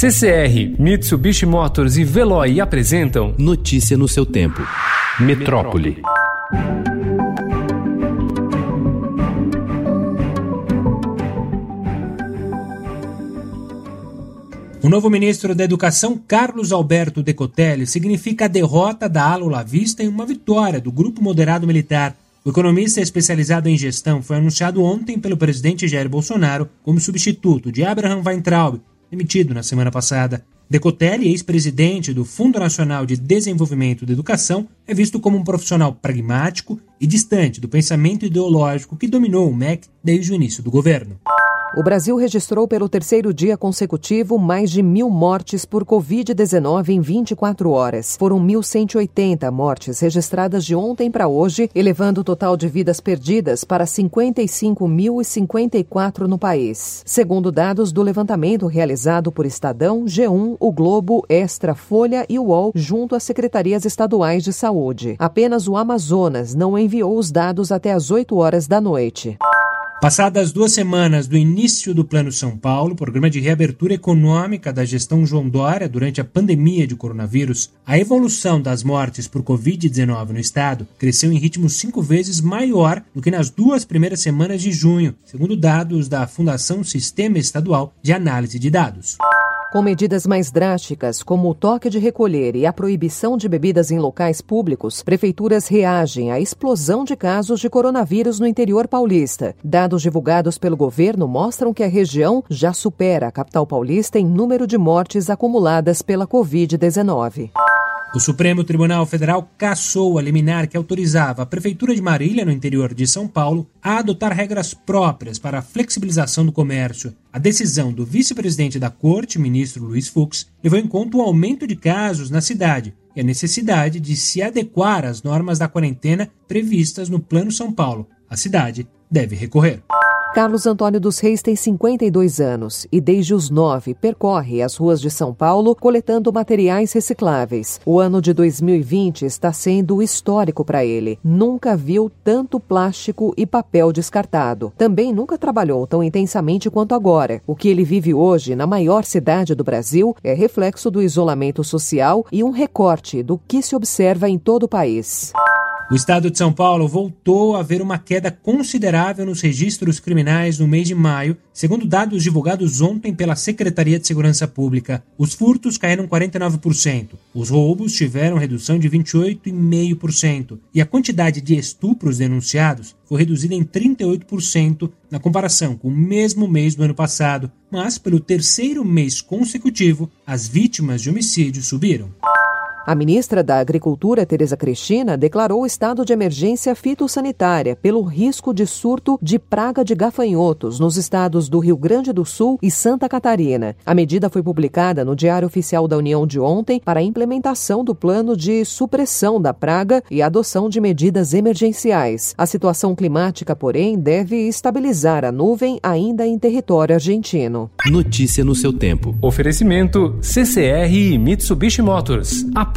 CCR, Mitsubishi Motors e Veloy apresentam Notícia no seu tempo. Metrópole. O novo ministro da Educação, Carlos Alberto Decotelli, significa a derrota da ala olavista e uma vitória do grupo moderado militar. O economista especializado em gestão foi anunciado ontem pelo presidente Jair Bolsonaro como substituto de Abraham Weintraub, demitido na semana passada. Decotelli, ex-presidente do Fundo Nacional de Desenvolvimento da Educação, é visto como um profissional pragmático e distante do pensamento ideológico que dominou o MEC desde o início do governo. O Brasil registrou pelo terceiro dia consecutivo mais de mil mortes por Covid-19 em 24 horas. Foram 1.180 mortes registradas de ontem para hoje, elevando o total de vidas perdidas para 55.054 no país. Segundo dados do levantamento realizado por Estadão, G1, O Globo, Extra, Folha e UOL, junto às secretarias estaduais de saúde. Apenas o Amazonas não enviou os dados até às 8 horas da noite. Passadas duas semanas do início do Plano São Paulo, programa de reabertura econômica da gestão João Dória durante a pandemia de coronavírus, a evolução das mortes por Covid-19 no estado cresceu em ritmo cinco vezes maior do que nas duas primeiras semanas de junho, segundo dados da Fundação Sistema Estadual de Análise de Dados. Com medidas mais drásticas, como o toque de recolher e a proibição de bebidas em locais públicos, prefeituras reagem à explosão de casos de coronavírus no interior paulista. Dados divulgados pelo governo mostram que a região já supera a capital paulista em número de mortes acumuladas pela Covid-19. O Supremo Tribunal Federal cassou a liminar que autorizava a Prefeitura de Marília, no interior de São Paulo, a adotar regras próprias para a flexibilização do comércio. A decisão do vice-presidente da Corte, ministro Luiz Fux, levou em conta o aumento de casos na cidade e a necessidade de se adequar às normas da quarentena previstas no Plano São Paulo. A cidade deve recorrer. Carlos Antônio dos Reis tem 52 anos e, desde os nove, percorre as ruas de São Paulo coletando materiais recicláveis. O ano de 2020 está sendo histórico para ele. Nunca viu tanto plástico e papel descartado. Também nunca trabalhou tão intensamente quanto agora. O que ele vive hoje na maior cidade do Brasil é reflexo do isolamento social e um recorte do que se observa em todo o país. O estado de São Paulo voltou a ver uma queda considerável nos registros criminais no mês de maio, segundo dados divulgados ontem pela Secretaria de Segurança Pública. Os furtos caíram 49%, os roubos tiveram redução de 28,5% e a quantidade de estupros denunciados foi reduzida em 38% na comparação com o mesmo mês do ano passado, mas pelo terceiro mês consecutivo, as vítimas de homicídio subiram. A ministra da Agricultura, Tereza Cristina, declarou estado de emergência fitossanitária pelo risco de surto de praga de gafanhotos nos estados do Rio Grande do Sul e Santa Catarina. A medida foi publicada no Diário Oficial da União de ontem para a implementação do plano de supressão da praga e adoção de medidas emergenciais. A situação climática, porém, deve estabilizar a nuvem ainda em território argentino. Notícia no seu tempo. Oferecimento CCR e Mitsubishi Motors.